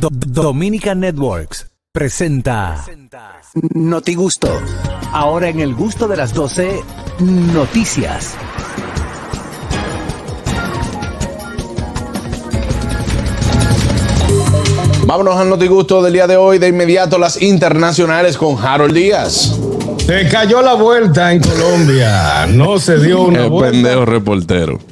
Do- Dominican Networks presenta Noti Gusto. Ahora en el gusto de las 12, noticias. Vámonos al notigusto del día de hoy. De inmediato las internacionales con Harold Díaz. Se cayó la vuelta en Colombia. No se dio una El vuelta. pendejo reportero.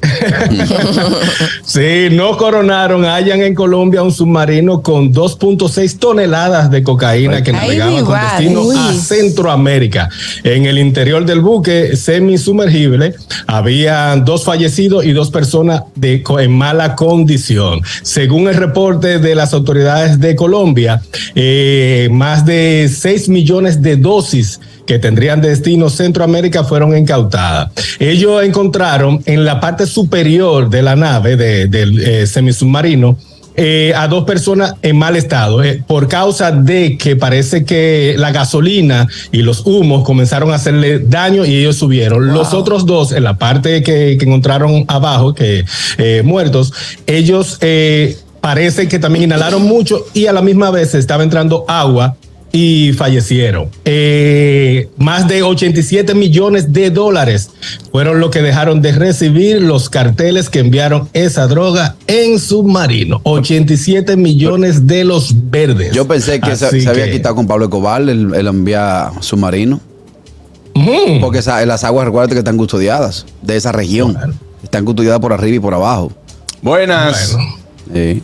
Sí, no coronaron. Hallan en Colombia un submarino con 2.6 toneladas de cocaína que navegaba con destino Uy. a Centroamérica. En el interior del buque semisumergible había dos fallecidos y dos personas de, en mala condición. Según el reporte de las autoridades de Colombia, eh, más de 6 millones de dosis que tendrían destino Centroamérica fueron incautadas. Ellos encontraron en la parte superior de la nave de- del eh, semisubmarino eh, a dos personas en mal estado eh, por causa de que parece que la gasolina y los humos comenzaron a hacerle daño y ellos subieron. Los otros dos en la parte que, que encontraron abajo, que muertos, ellos parece que también inhalaron mucho y a la misma vez estaba entrando agua y fallecieron. Eh, más de 87 millones de dólares fueron lo que dejaron de recibir los carteles que enviaron esa droga en submarino. 87 millones de los verdes. Yo pensé que se, había que- quitado con Pablo Escobar el, el envía submarino. Ujú. Porque esa- las aguas, recuerda que están custodiadas de esa región. Están custodiadas por arriba y por abajo. Buenas. Bueno. Sí.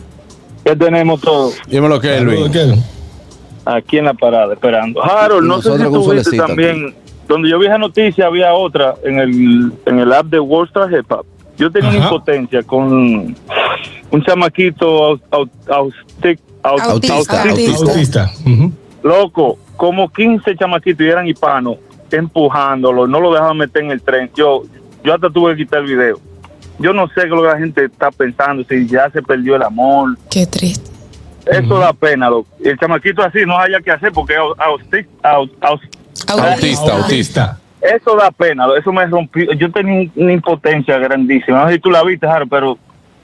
Ya tenemos todo Dímelo, Kelvin. ¿Qué? Aquí en la parada esperando. Harold, no sé si tú viste también, donde yo vi esa noticia había otra en el, en el app de World Star Hip Hop. Yo tenía una impotencia con un chamaquito Autista. Loco, como 15 chamaquitos y eran hispanos empujándolo, no lo dejaban meter en el tren. Yo, yo hasta tuve que quitar el video. Yo no sé qué es lo que la gente está pensando, si ya se perdió el amor. Qué triste. Eso da pena. El chamaquito así no haya que hacer porque au- austi- au- au- Autista, autista. eso da pena, eso me rompió. Yo tenía una impotencia grandísima. No sé si tú la viste, Jaro, pero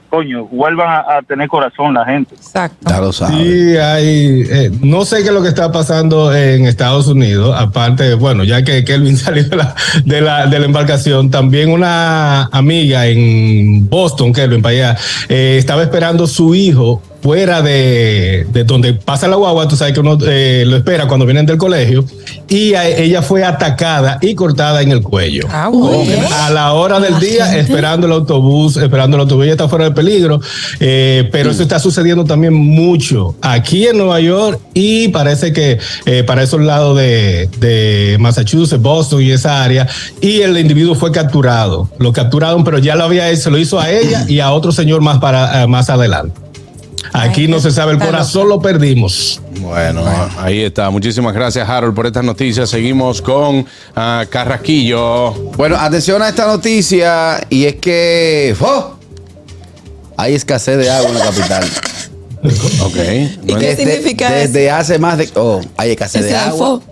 coño, vuelvan a, a tener corazón la gente. Exacto. Ya lo sabes. Sí, hay, eh, no sé qué es lo que está pasando en Estados Unidos, aparte, bueno, ya que Kelvin salió de la, de la, de la embarcación, también una amiga en Boston, Kelvin, para allá, eh, estaba esperando su hijo fuera de, de donde pasa la guagua, tú sabes que uno eh, lo espera cuando vienen del colegio, y a- ella fue atacada y cortada en el cuello. Ah. A la hora del día, esperando el autobús, esperando el autobús, ya está fuera de peligro. eh, pero eso está sucediendo también mucho aquí en Nueva York y parece que eh, para esos lados de, de Massachusetts, Boston y esa área. Y el individuo fue capturado. Lo capturaron, pero ya lo había hecho, se lo hizo a ella y a otro señor más, para, eh, más adelante. Aquí Ay, no se sabe el corazón, lo perdimos. Bueno, ahí está. Muchísimas gracias, Harold, por estas noticias. Seguimos con ah, Carrasquillo. Bueno, atención a esta noticia y es que ¡oh! hay escasez de agua en la capital. Ok. ¿Y qué significa desde hace más de oh, hay escasez de agua. fo.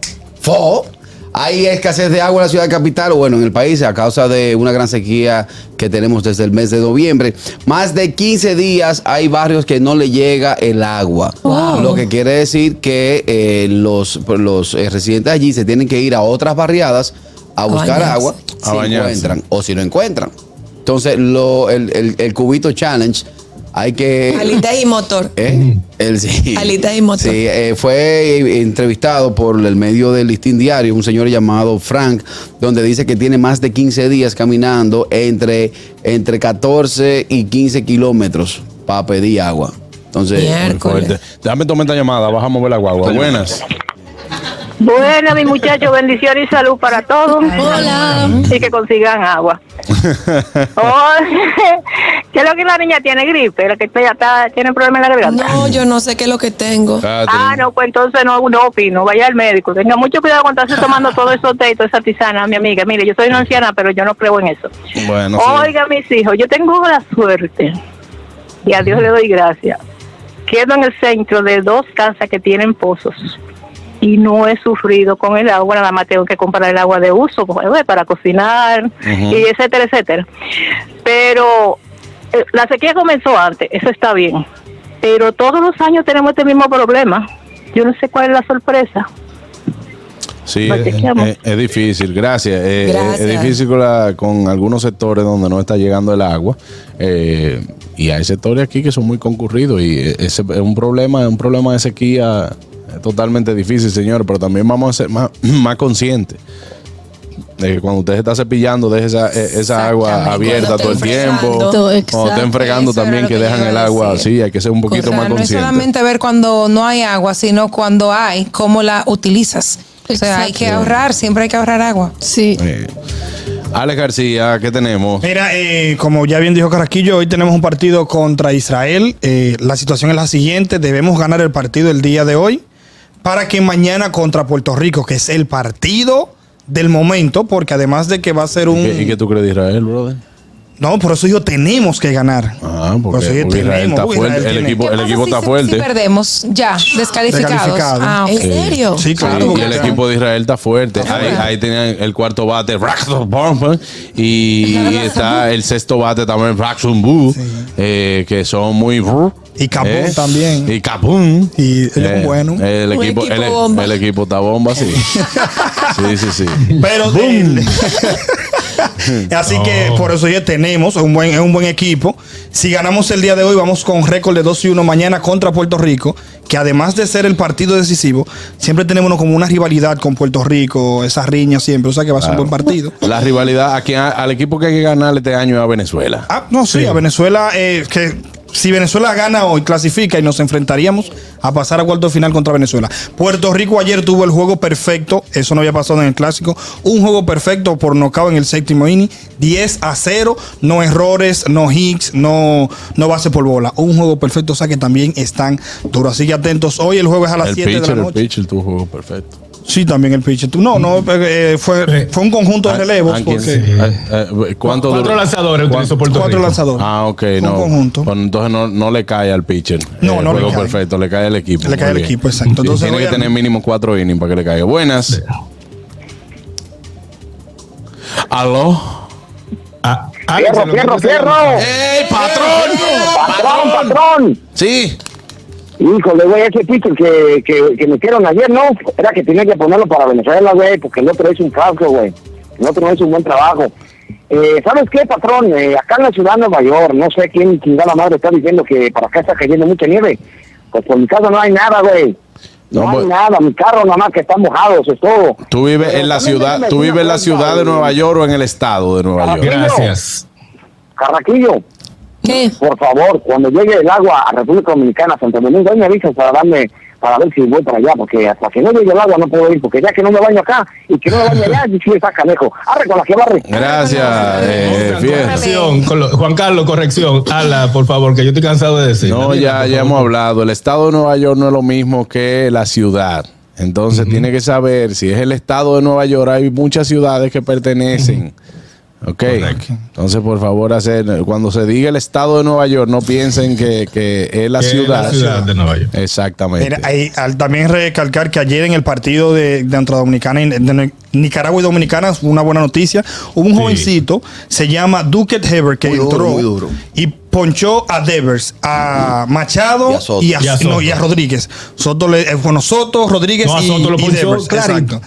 Fo. Hay escasez de agua en la ciudad capital, o bueno, en el país, a causa de una gran sequía que tenemos desde el mes de noviembre. Más de 15 días hay barrios que no le llega el agua. Wow. Lo que quiere decir que eh, los, los eh, residentes allí se tienen que ir a otras barriadas a buscar agua A si bañarse. encuentran o si no encuentran. Entonces, lo, el, el- el cubito challenge hay que... Alitas y motor. ¿Eh? El, sí. Alitas y motor. Sí, eh, fue entrevistado por el medio del Listín Diario, un señor llamado Frank, donde dice que tiene más de 15 días caminando entre, entre 14 y 15 kilómetros para pedir agua. Entonces. Déjame tomar esta llamada. Vamos a mover la guagua. Buenas. Bueno, mi muchacho, bendiciones y salud para todos. Hola. Y que consigan agua. Oh, ¿Qué es lo que la niña tiene gripe? La que está, ya está, tiene problema en la garganta. No, yo no sé qué es lo que tengo. Ah, Ah, no, pues entonces no, no opino. Vaya al médico. Tenga mucho cuidado cuando esté tomando todo eso té y toda esa tisana, mi amiga. Mire, yo soy una anciana, pero yo no creo en eso. Bueno, sí. Oiga, mis hijos, yo tengo la suerte, y a Dios le doy gracias. Quedo en el centro de dos casas que tienen pozos y no he sufrido con el agua, nada más tengo que comprar el agua de uso pues, eh, para cocinar y etcétera, etcétera. Pero la sequía comenzó antes, eso está bien. Pero todos los años tenemos este mismo problema. Yo no sé cuál es la sorpresa. Sí, es, es- es difícil, gracias. Eh, eh, Gracias. Es difícil con, la- con algunos sectores donde no está llegando el agua. eh, y hay sectores aquí que son muy concurridos y eh, ese es un problema, un problema de sequía eh, totalmente difícil, señor. Pero también vamos a ser más, más conscientes. De que cuando usted se está cepillando, deje esa, eh, esa agua abierta todo el tiempo. Cuando estén fregando también que que dejan el agua. decir. Sí, hay que ser un poquito más no es consciente. solamente ver cuando no hay agua, sino cuando hay, cómo la utilizas. O sea, hay que ahorrar, siempre hay que ahorrar agua. Sí. Eh, Alex García, ¿qué tenemos? Mira, eh, como ya bien dijo Carraquillo, hoy tenemos un partido contra Israel. Eh, la situación es la siguiente: debemos ganar el partido el día de hoy para que mañana contra Puerto Rico, que es el partido del momento, porque además de que va a ser un. ¿Y qué, y qué tú crees de Israel, brother? No, por eso dijo tenemos que ganar. Ah, Por porque, eso yo porque Israel tenemos, está uy, fuerte. Israel El tiene- equipo, ¿Qué el equipo si- está fuerte. Si perdemos, ya, descalificados. Descalificados. Ah. ¿En serio? Sí, claro. Sí, y el equipo de Israel está fuerte. Ahí, ahí tenían el cuarto bate, y está el sexto bate también, Boo, eh, que son muy. Y Capun eh, también. Y Capun. Y. El Un equipo, equipo el, bomba. el equipo está bomba, sí. sí, sí, sí. Pero de- así que por eso ya tenemos un buen, es un buen equipo. Si ganamos el día de hoy, vamos con récord de 2 y 1 mañana contra Puerto Rico, que además de ser el partido decisivo, siempre tenemos como una rivalidad con Puerto Rico, esa riña siempre, o sea que va a ser un buen partido. La rivalidad, a quien- al equipo que hay que ganar este año es a Venezuela. Ah, no, sí, a Venezuela, eh, que si Venezuela gana hoy, clasifica y nos enfrentaríamos a pasar a cuarto final contra Venezuela. Puerto Rico ayer tuvo el juego perfecto, eso no había pasado en el clásico, un juego perfecto por nocaut en el séptimo inning, 10 a 0, no errores, no hits, no, no base por bola, un juego perfecto, o sea que también están duros. Así que atentos, hoy el juego es a las El 7 de pitcher, la el noche. pitcher tuvo juego perfecto. Sí, también el pitcher. No, no, eh, fue, fue un conjunto de relevos. Porque Eh, eh, ¿Cuánto Cuatro lanzadores utilizó Puerto cuatro Rico. lanzadores. Ah, ok, Fue no. un conjunto. Pues entonces no, no le cae al pitcher. No, no le cae. perfecto, le cae al equipo. Le cae al equipo, exacto. Entonces, Tiene que tener mínimo cuatro innings para que le caiga. Buenas. Aló. Ah, Alex, ¡Fierro, lo fierro, que- fierro! ¡Ey, patrón! ¡Patrón, patrón! Sí. Híjole, güey, ese pitcher que, que, que metieron ayer, ¿no? Era que tenía que ponerlo para Venezuela, güey, porque el otro hizo un falso, güey. El otro no hizo un buen trabajo. Eh, ¿Sabes qué, patrón? Eh, acá en la ciudad de Nueva York, no sé quién chingada madre está diciendo que para acá está cayendo mucha nieve. Pues por mi casa no hay nada, güey. No, No, hay pues- nada, mi carro nada más que está mojado, eso es todo. Tú vives en la ciudad, tú vives en la ciudad de Nueva York o en el estado de Nueva York. Gracias. Carraquillo, ¿Qué? por favor, cuando llegue el agua a República Dominicana, Santo Domingo, ahí me avisas para darme, para ver si voy para allá, porque hasta que no llegue el agua no puedo ir, porque ya que no me baño acá y que no me baño allá, y sí está canejo. Arre con la que barre. Gracias, eh. Corrección, con lo- Juan Carlos, corrección. Ala, por favor, que yo estoy cansado de decir. No, ya, ya hemos hablado. El estado de Nueva York no es lo mismo que la ciudad. Entonces tiene que saber si es el estado de Nueva York. Hay muchas ciudades que pertenecen. Ok. Entonces, por favor, hacer cuando se diga el estado de Nueva York, no piensen que, que es la Que es ciudad. la ciudad de Nueva York. Exactamente. Mira, ahí, al también recalcar que ayer en el partido de, de entre Dominicana y de Nicaragua y Dominicana, una buena noticia, hubo un jovencito, se llama Duquet Heber, que Muy duro, entró muy duro. y ponchó a Devers, a Machado Y a Soto. y a, Y a no, y a Soto. Rodríguez. Soto le, eh, bueno, Soto, Rodríguez No, a y, Soto lo y Devers. clarito. Exacto.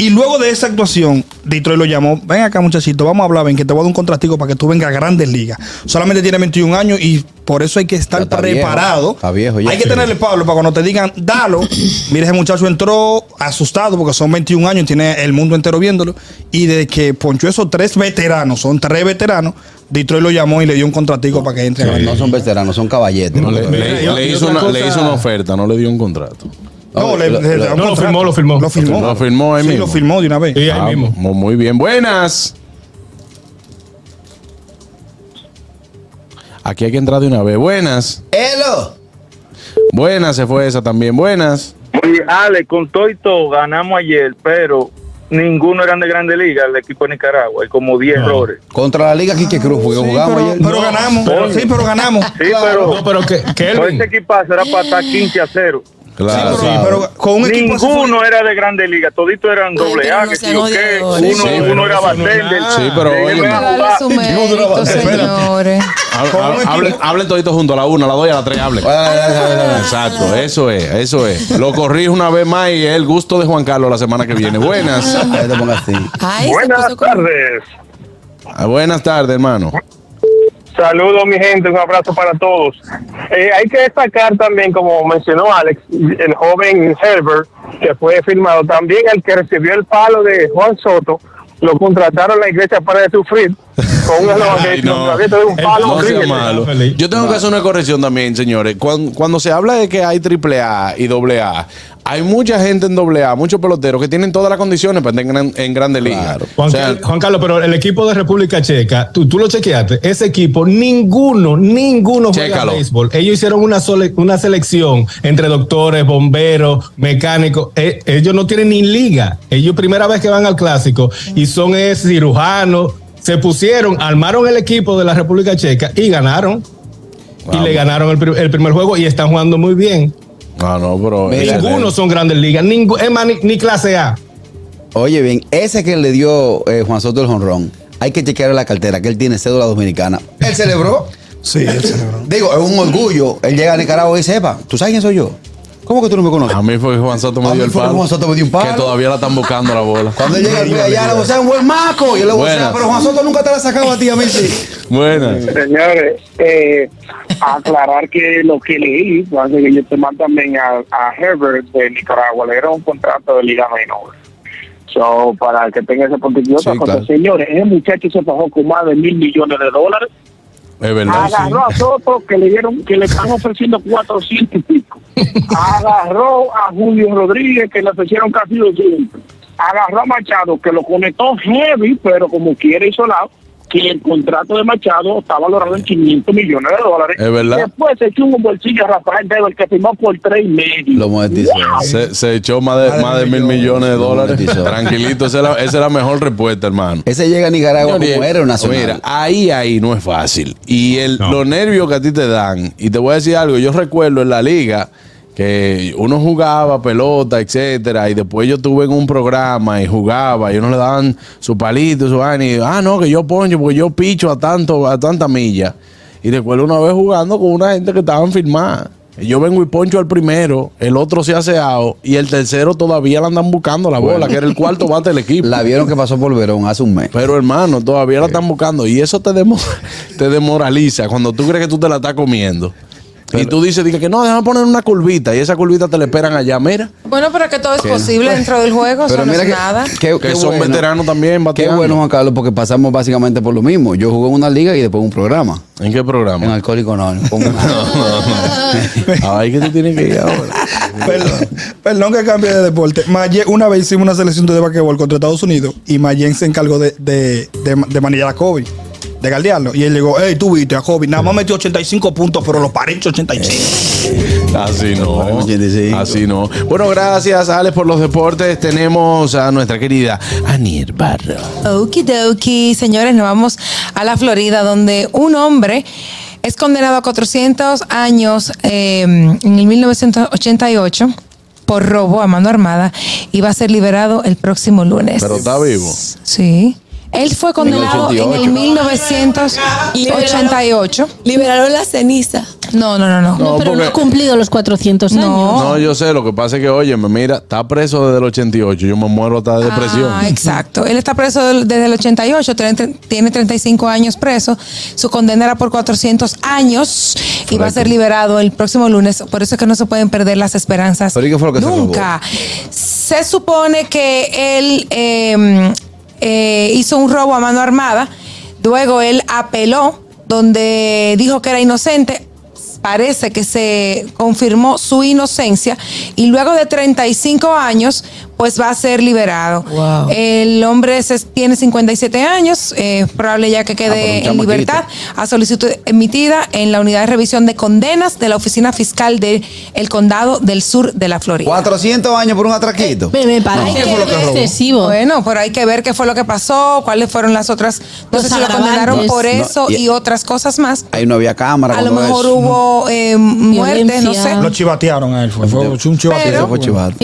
Y luego de esa actuación, Detroit lo llamó, ven acá muchachito, vamos a hablar, ven que te voy a dar un contratico para que tú vengas a grandes ligas. Solamente tiene 21 años y por eso hay que estar está preparado. viejo. Está viejo ya. Hay que tenerle Pablo para cuando te digan, dalo. Mira, ese muchacho entró asustado porque son 21 años, tiene el mundo entero viéndolo. Y de que ponchó esos tres veteranos, son tres veteranos, Detroit lo llamó y le dio un contratico para que entre a No son veteranos, son caballetes. No, le, hizo una, cosa- le hizo una oferta, no le dio un contrato. No, le, le- le da un no, lo firmó, lo firmó. Lo firmó. Lo firmó ahí sí, mismo. lo firmó de una vez. Sí, ahí Ah, mismo. muy bien. Buenas. Aquí hay que entrar de una vez. Buenas. ¡Elo! Buenas, se fue esa también. Buenas. Oye, Ale, con todo y todo ganamos ayer, pero ninguno eran de Grande Liga, el equipo de Nicaragua, hay como 10 errores. Contra la Liga Quique Cruz, porque Sí, jugamos pero, ayer. pero ganamos. Pero- sí, pero ganamos. Sí, pero No, pero que, que todo Elvin, este equipazo era para estar 15 a 0. Claro, Sí, claro. pero con un equipo así fue- Ninguno era de Grande Liga, toditos eran doble pero A, que sí o qué. Uno, Sí, uno pero era bartender. nada. Sí, pero Hablen, toditos juntos, a la una, a la dos y a la tres, hablen. Exacto, eso es, eso es. Lo corrijo una vez más y es el gusto de Juan Carlos la semana que viene. Buenas. Buenas tardes. Ah, Buenas tardes, hermano. Saludos, mi gente, un abrazo para todos. Eh, hay que destacar también, como mencionó Alex, el joven Herbert, que fue firmado, también el que recibió el palo de Juan Soto, lo contrataron en la iglesia para de sufrir con un Ay, no. de un palo No malo. Yo tengo que hacer una corrección también, señores. Cuando, cuando se habla de que hay triple A y doble A, hay mucha gente en doble A, muchos peloteros que tienen todas las condiciones para estar en, en Grande Liga. Juan, O sea, Car- Juan Carlos, pero el equipo de República Checa, tú, tú lo chequeaste, ese equipo, ninguno, ninguno juega béisbol. Ellos hicieron una, sole- una selección entre doctores, bomberos, mecánicos. Eh, ellos no tienen ni liga. Ellos primera vez que van al clásico y son eh, cirujanos. Se pusieron, armaron el equipo de la República Checa y ganaron. Y le ganaron el, el primer juego y están jugando muy bien. No, no, pero. Mira, Ninguno son grandes ligas, ningú- es más, ni, ni clase A. Oye, bien, ese que le dio eh, Juan Soto el jonrón, hay que chequear la cartera, que él tiene cédula dominicana. Él celebró. Sí, él celebró. Digo, es un orgullo. Él llega a Nicaragua y sepa, ¿tú sabes quién soy yo? ¿Cómo que tú no me conoces? A mí fue que Juan Soto me A dio mí el fue que palo. Juan Soto me dio un palo. Que todavía la están buscando la bola. Cuando él llega al play allá, le vocea un buen maco. Y él le vocea, pero Juan Soto nunca te la ha sacado a ti, a mí sí. Buenas. Señores, eh, aclarar que lo que leí, hace que yo te mando también a, a Herbert de Nicaragua, le dieron un contrato de Liga Menor. So, para que tenga. Y otra Sí, cosa, claro. señores, ese muchacho se bajó con más de mil millones de dólares. Es verdad. Agarró a Soto, que le dieron, que le están ofreciendo 400 y pico. Agarró a Julio Rodríguez, que le ofrecieron casi 200. Agarró a Machado, que lo conectó heavy, pero como quiere hizo lado, que el contrato de Machado está valorado en 500 millones de dólares. Es verdad. Después se echó un bolsillo a Rafael Devil, que firmó por tres y medio. Lo monetizó. Wow. Se, se echó más de, Más de más de mil mil millones de dólares. Tranquilito, esa es, la, esa es la mejor respuesta, hermano. Ese llega a Nicaragua como Señores, héroe nacional. Mira, ahí, ahí no es fácil. Y el, No. los nervios que a ti te dan, y te voy a decir algo, yo recuerdo en la liga que uno jugaba pelota, etcétera, y después yo estuve en un programa y jugaba, y uno le daban su palito, su vaina, y ah, no, que yo poncho, porque yo picho a tanto, a tanta milla. Y recuerdo una vez jugando con una gente que estaban firmada. Yo vengo y poncho al primero, el otro se hace ao, y el tercero todavía le andan buscando la bola, que era el cuarto bate del equipo. La vieron que pasó por Verón hace un mes. Pero hermano, todavía la están buscando y eso te, demo- te demoraliza cuando tú crees que tú te la estás comiendo. Y tú dices dije, que no, déjame poner una curvita y esa curvita te la esperan allá, mira. Bueno, pero que todo es posible dentro del juego, eso Pero no mira es que, nada. qué- Que qué son bueno. veteranos también Qué bateando. bueno, Juan Carlos, porque pasamos básicamente por lo mismo. Yo jugué en una liga y después en un programa. ¿En qué En programa? Alcohólico Anónimo. Con- Ay, que tú tienes que ir ahora. Perdón, perdón que cambie de deporte. Mayen, una vez hicimos una selección de basquetbol contra Estados Unidos y Mayen se encargó de, de, de, de manillar a Kobe, de galdearlo. Y él llegó, hey, tú viste a Kobe, nada más metió 85 puntos, pero los paré 85. Así no. 85. Así no. Bueno, gracias, Alex, por los deportes. Tenemos a nuestra querida Anier Barro. Okidoki, señores, nos vamos a la Florida, donde un hombre es condenado a 400 años eh, en el 1988 por robo a mano armada y va a ser liberado el próximo lunes. Pero está vivo. Sí. Él fue condenado en el 1988. Liberaron la ceniza. No, no, no, no. No, pero no ha cumplido los 400 años. No. No, yo sé, lo que pasa es que, oye, mira, está preso desde el 88. Yo me muero hasta de depresión. Ah, exacto. Él está preso del- desde el 88, tiene, tiene 35 años preso. Su condena era por 400 años y va a ser liberado el próximo lunes. Por eso es que no se pueden perder las esperanzas. ¿Pero y qué fue lo que se Nunca. Se supone que él eh, eh, hizo un robo a mano armada. Luego él apeló, donde dijo que era inocente parece que se confirmó su inocencia y luego de 35 años, pues va a ser liberado. El hombre se- tiene 57 años, eh, probable ya que Ah, quede en libertad a solicitud emitida en la unidad de revisión de condenas de la oficina fiscal del condado del sur de la Florida. 400 años por un atraquito. Me, me parece Hay que que fue ver. excesivo. Bueno, pero hay que ver qué fue lo que pasó, cuáles fueron las otras. No Los sé si lo condenaron por No, eso y- y, otras cosas más. Ahí no había cámara. A lo mejor eso. hubo eh, muerte, no sé. Lo chivatearon a él. Fue, fue un chivateo.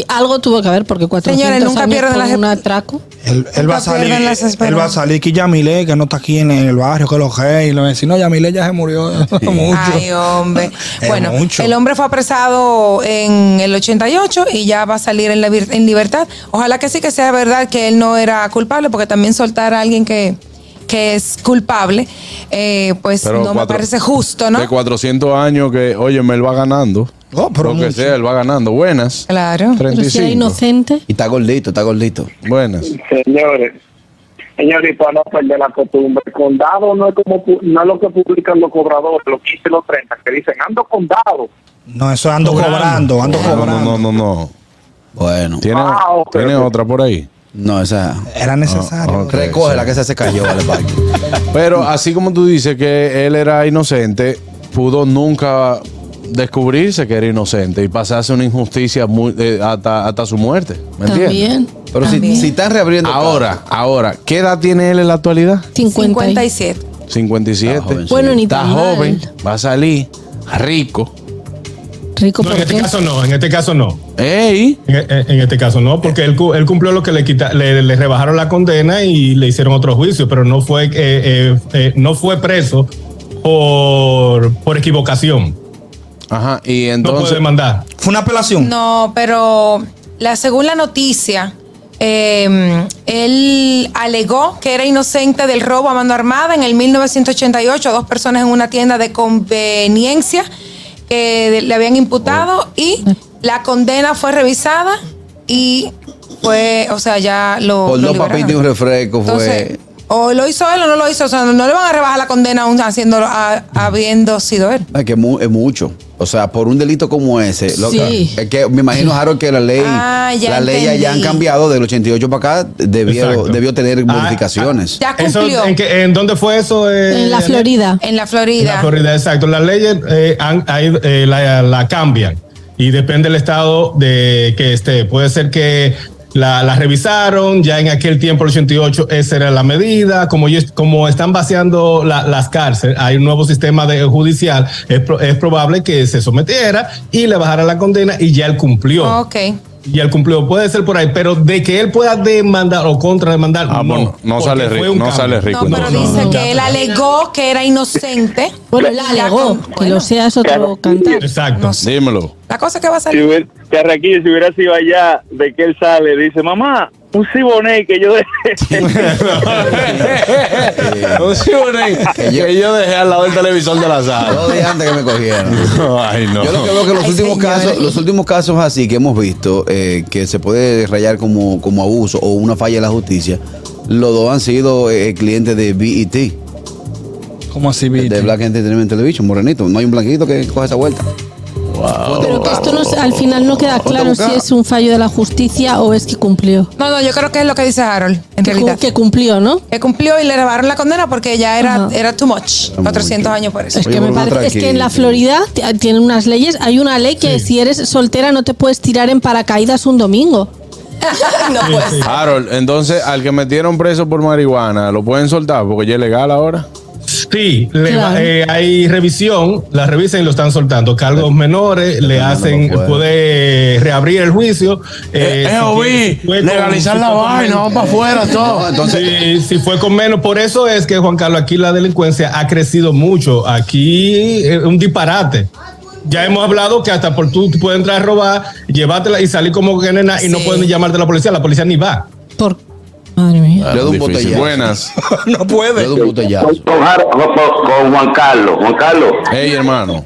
Algo tuvo que ver porque 400 Señores, nunca por las- un atraco. Él, él va a salir. Él va a salir que Yamile, que no está aquí en el barrio, que lo que y lo si no, Yamile ya se murió mucho. Ay, hombre. Bueno, mucho. el hombre fue apresado en el 88 y ya va a salir en, la en libertad. Ojalá que sí que sea verdad que él no era culpable, porque también soltar a alguien que, que es culpable, eh, pues Pero no me parece justo, ¿no? De 400 años que, oye, me él va ganando. Oh, pero Lo que mucho. sea, él va ganando. Buenas. Claro. Pero si era 35. inocente. Y está gordito, está gordito. Buenas. Señores, señores, y para no perder la costumbre, el condado no es como no es lo que publican los cobradores, los 15 y los 30, que dicen ando condado. No, eso ando Cobrando. cobrando, ando No, no, cobrando. no, no, no. Bueno. ¿Tiene, Ah, ¿tiene otra por ahí? No, esa. Era necesario. Ah, ok. Recógela que esa se cayó, vale. Pero así como tú dices que él era inocente, pudo nunca descubrirse que era inocente y pasarse una injusticia muy, eh, hasta, hasta su muerte. ¿Me entiendes? También. Pero si, También. si están reabriendo. Ahora, ahora, ¿qué edad tiene él en la actualidad? 50. 57. 57. Está joven, Bueno, ni Está joven, va a salir rico. Rico No, en este caso no, en este caso no. ¡Ey! En, en- en este caso no, porque él, cu- él cumplió lo que le, quita, le, le rebajaron la condena y le hicieron otro juicio, pero no fue, eh, eh, eh, no fue preso por, por equivocación. Ajá, y No puede entonces. demandar. Fue una apelación. No, pero la, según la noticia, eh, él alegó que era inocente del robo a mano armada en el 1988 a dos personas en una tienda de conveniencia que le habían imputado y la condena fue revisada y fue, o sea, ya lo. Por lo dos papitas y un refresco Entonces, fue. o lo hizo él o no lo hizo, o sea, no le van a rebajar la condena aún haciéndolo, a- habiendo sido él. Es que es mu- es mucho. O sea, por un delito como ese. lo- Sí. Es que me imagino, Harold, que la ley, Ah, ya la ley ya han cambiado del 88 para acá. Debió, debió tener Ah, modificaciones. Ya Eso, cumplió ¿en, qué- en dónde fue eso? eh, En la? Florida. en la En Florida. la Florida, exacto. Las leyes eh, han- hay, eh, la, la cambian y depende del estado de que esté. Puede ser que la, la revisaron, ya en aquel tiempo, el 88, esa era la medida. Como, ellos- como están vaciando la- las cárceles, hay un nuevo sistema de, judicial, es, es probable que se sometiera y le bajara la condena y ya él cumplió. Ok. Y él cumplió, puede ser por ahí, pero de que él pueda demandar o contrademandar, Ah, no. bueno, no porque sale rico, no cambio. sale rico. No, pero dice no, que no. él alegó que era inocente. Bueno, él alegó. Que lo sea es otro cantar. Exacto. No sé. Dímelo. La cosa que va a Si salir. hubiera, Carraquillo, si hubiera sido allá, de que él sale, dice, mamá, un ciboné que yo dejé. Sí, bueno, Que yo- que yo dejé al lado del televisor de la sala. Dos días antes que me cogieron. Ay, no. Yo lo que veo que los Ay, últimos señores. casos, los últimos casos así que hemos visto, eh, que se puede rayar como, como abuso o una falla de la justicia, los dos han sido eh, clientes de BET, ¿Cómo así, de viste? Black Entertainment Television, morenito. No hay un blanquito que coja esa vuelta. Pero que esto no, es- al final no queda claro si es un fallo de la justicia o es que cumplió. No, no, yo creo que es lo que dice Harold, en Que, realidad. que cumplió, ¿no? Que cumplió y le rebajaron la condena porque ya era, Ajá. era too much. Era 400 mucho. años por eso. Es que me parece, es que en la. Florida tienen unas leyes. Hay una ley que si eres soltera no te puedes tirar en paracaídas un domingo. no pues. Harold, entonces al que metieron preso por marihuana, ¿lo pueden soltar porque ya es legal ahora? Sí, le Claro. eh, hay revisión, la revisan y lo están soltando. Cargos menores, le hacen, puede reabrir el juicio. eh, si fue con- legalizar la vaina, vamos para afuera todo. Entonces, Sí, si fue con menos, por eso es que Juan Carlos, aquí la delincuencia ha crecido mucho. Aquí es un disparate. Ya hemos hablado que hasta por tú, tú puedes entrar a robar, llevártela y salir como que nena y no pueden ni llamarte a la policía, la policía ni va. Por madre mía. Le doy un Difícil. botellazo. Buenas. no le puede. doy un botellazo. Con, con Har- con- con Juan Carlos. Juan Carlos. Hey, hermano.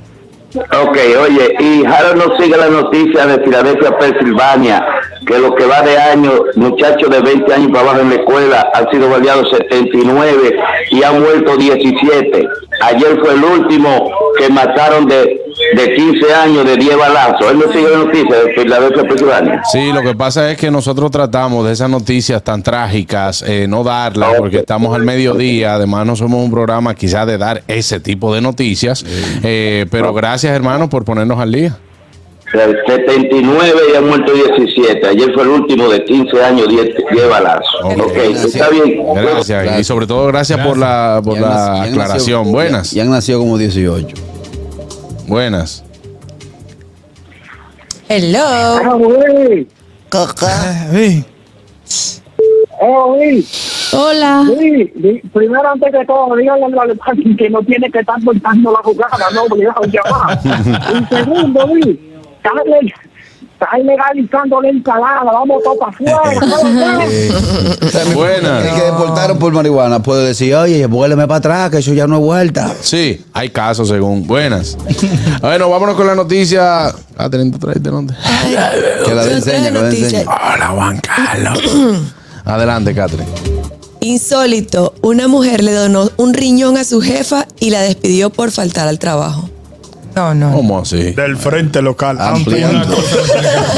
Ok, oye, y Harold no sigue la noticia de Filadelfia, Pensilvania, que lo que va de año, muchachos de 20 años para abajo en la escuela han sido baleados 79 y han muerto 17. Ayer fue el último que mataron de de 15 años de 10 balazos. Él no sigue la noticia de Filadelfia, Pensilvania. Sí, lo que pasa es que nosotros tratamos de esas noticias tan trágicas, eh, no darlas porque estamos al mediodía. Además, no somos un programa quizás de dar ese tipo de noticias. Eh, pero gracias, hermano, por ponernos al día. O sea, 79 y han muerto 17. Ayer fue el último de 15 años, 10, 10 balazos. Ok, está bien. Gracias. Y sobre todo, gracias, por la, por Ya la nació- ya nació- aclaración. Buenas. Ya han nacido como 18. Buenas. Hello. Eh, Oh, Hola. primero, antes de todo, díganle al Alemán que no tiene que estar soltando la jugada, no obligado a llamar. y segundo, Luis, está legalizando la ensalada, vamos todos para afuera. Buenas. El que deportaron por marihuana puede decir, oye, vuélveme para atrás, que eso ya no es vuelta. Sí, hay casos según. Buenas. Bueno, vámonos con la noticia. Ah, teniendo tres de dónde. Que la de enseña, que la enseña. Hola, Juan Carlos. Adelante, Catherine. Insólito, una mujer le donó un riñón a su jefa y la despidió por faltar al trabajo. No, no. ¿Cómo así? Del frente local. Ampliando.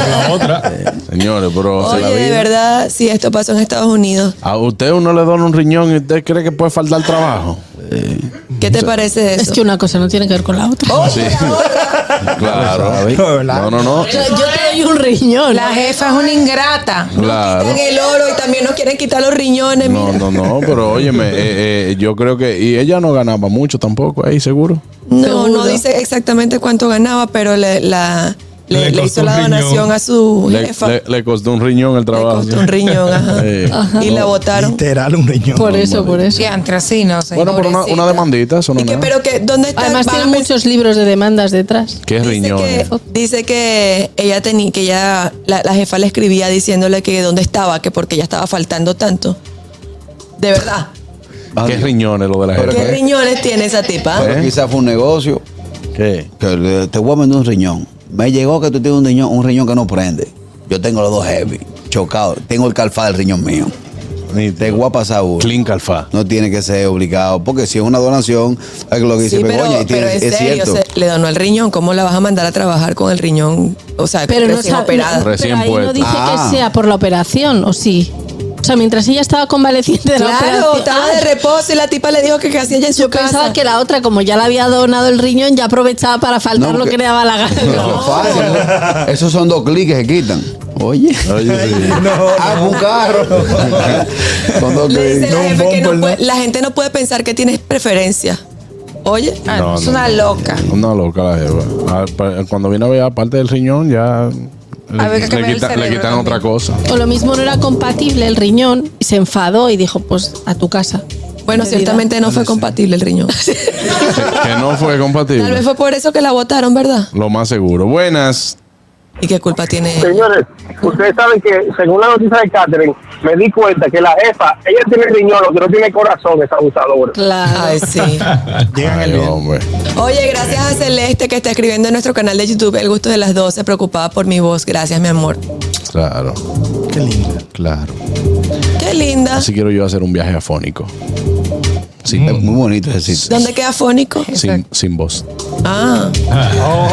La otra. Señores, pero Oye, de verdad, si esto pasó en Estados Unidos, a usted uno le dona un riñón y usted cree que puede faltar trabajo. ¿Qué te parece eso? Es que una cosa no tiene que ver con la otra. Sí. Claro. No, no, no. Yo, yo te doy un riñón. La jefa es una ingrata. Claro. Quitan el oro y también nos quieren quitar los riñones. No, mira. no, no, pero óyeme, eh, eh, yo creo que. Y ella no ganaba mucho tampoco ahí, seguro. No, no dice exactamente cuánto ganaba, pero le, la, le, Le le hizo la riñón. donación a su Le, jefa. le- le costó un riñón el trabajo. costó un riñón, ajá. Sí. Y la votaron. Literal, un riñón. Por eso, por eso. Sí, entre así, no sé. Bueno, pero una, una demandita, eso no es Que, pero que, ¿dónde está? Además tiene muchos libros de demandas detrás. ¿Qué riñón? que- dice que ella tenía, que ella, la, la jefa le escribía diciéndole que dónde estaba, que porque ella estaba faltando tanto. De verdad. ¿Qué riñones lo de la ¿Qué gente? riñones tiene esa tipa? Pero quizás fue un negocio. ¿Qué? Que le- te voy a vender un riñón. Me llegó que tú tienes un riñón, un riñón que no prende. Yo tengo los dos heavy, chocados. Tengo el calfá del riñón mío. Te voy a pasar uno. Clean calfá. No tiene que ser obligado. Porque si es una donación, es lo que dice Sí, pero, Begoña. y tiene- pero es serio, cierto. se- le donó el riñón. ¿Cómo la vas a mandar a trabajar con el riñón? O sea, Pero no, recién sa- operada. no- pero ahí no dice que sea por la operación, ¿o sí? O sea, mientras ella estaba convaleciente de la Claro, operación. estaba de reposo y la tipa le dijo que hacía ella en su Yo pensaba casa. que la otra, como ya le había donado el riñón, ya aprovechaba para faltar No, lo que- le daba la gana. Eso es fácil, ¿no? Esos son dos clics que se quitan. Oye. Oye, sí. Ah, un carro. Son dos Le dice clics. la, jefe que no puede- la gente no puede pensar que tienes preferencia. Oye, No, es no, una no. loca. Una loca la jefa. Ah, pa- Cuando vino a ver aparte del riñón, ya le, Había que le quita- le quitan también. otra cosa. O lo mismo no era compatible el riñón y se enfadó y dijo, pues a tu casa. bueno, ciertamente no fue compatible el riñón. Que no fue Tal vez compatible. fue por eso que la votaron, ¿verdad? Lo más seguro. Buenas. ¿Y qué culpa tiene? Señores, ustedes saben que según la noticia de Catherine, me di cuenta que la jefa, ella tiene riñón, lo que no tiene corazón, es abusadora. Claro. Ay, sí. Ay, hombre. Oye, gracias a Celeste que está escribiendo en nuestro canal de YouTube El Gusto de las 12, preocupada por mi voz. Gracias, mi amor. Claro. Qué lindo. Claro. Qué linda. Así quiero yo hacer un viaje afónico. Muy bonito ese sitio. ¿Dónde queda fónico? Sin, sin voz. Ah.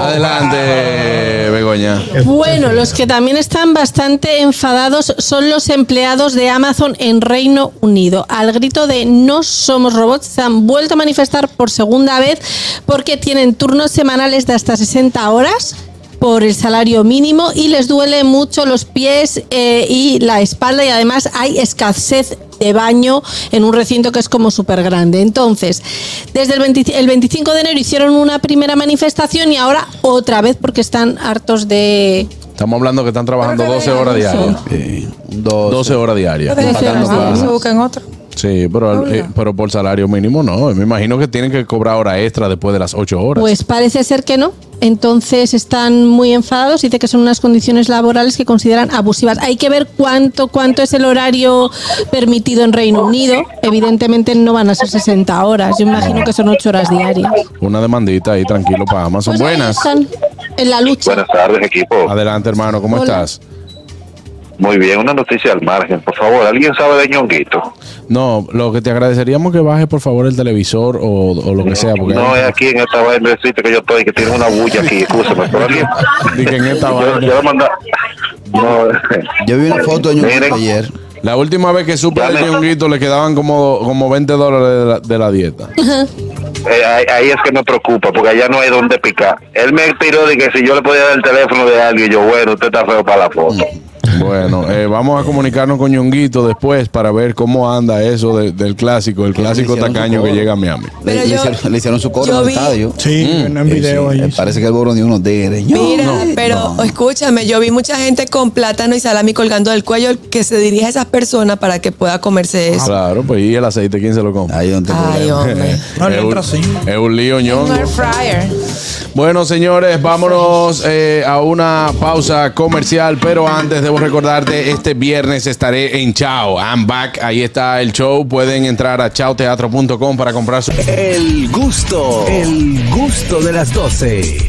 Adelante, Begoña. Bueno, los que también están bastante enfadados son los empleados de Amazon en Reino Unido. Al grito de no somos robots, se han vuelto a manifestar por segunda vez porque tienen turnos semanales de hasta 60 horas por el salario mínimo y les duele mucho los pies eh, y la espalda y además hay escasez de baño en un recinto que es como súper grande. Entonces, desde el, 20 el 25 de enero hicieron una primera manifestación y ahora otra vez porque están hartos de... Estamos hablando que están trabajando 12 horas diarias. Sí, 12 horas diarias. Otro. Sí, pero, eh, pero por salario mínimo no. Me imagino que tienen que cobrar hora extra después de las 8 horas. Pues parece ser que no. Entonces están muy enfadados. Dice que son unas condiciones laborales que consideran abusivas. Hay que ver cuánto, cuánto es el horario permitido en Reino Unido. Evidentemente no van a ser 60 horas. Yo imagino que son 8 horas diarias. Una demandita ahí tranquilo para Amazon. Pues ahí Buenas. están, en la lucha. Buenas tardes, equipo. Adelante, hermano. ¿Cómo Hola. estás? Muy bien, una noticia al margen. Por favor, ¿alguien sabe de ñonguito? No, lo que te agradeceríamos que baje por favor el televisor o, o lo que sea. Porque No, es aquí en esta vaina del sitio que yo estoy, que tiene una bulla aquí, escúchame. Pero alguien... Di que en esta yo, vaina. yo le manda- No, Yo vi una foto de Ñonguito Miren. ayer. La última vez que supe de Ñonguito le quedaban como, como 20 dólares de la, de la dieta. eh, ahí, ahí es que me preocupa, porque allá no hay donde picar. Él me tiró de que si yo le podía dar el teléfono de alguien, yo, bueno, usted está feo para la foto. Bueno, eh, vamos a comunicarnos con Ñonguito después para ver cómo anda eso de- del clásico, el clásico tacaño que llega a Miami. Le, Pero le yo- hicieron, le hicieron su coro en vi- estadio. Sí, en el Sí, video sí. ahí. Parece que el boro dio unos tigres. Mira, pero escúchame, yo vi mucha gente con plátano y salami colgando del cuello que se dirige a esas personas para que pueda comerse eso. Claro, pues y el aceite, ¿quién se lo compra? Ahí donde Ay, hombre. No, es, un, es un lío, ñongo. Air fryer. Bueno, señores, vámonos eh, a una pausa comercial, pero antes debo recordarte, este viernes estaré en Chao, I'm back, ahí está el show, pueden entrar a chaoteatro.com para comprar su... El gusto, el gusto de las 12.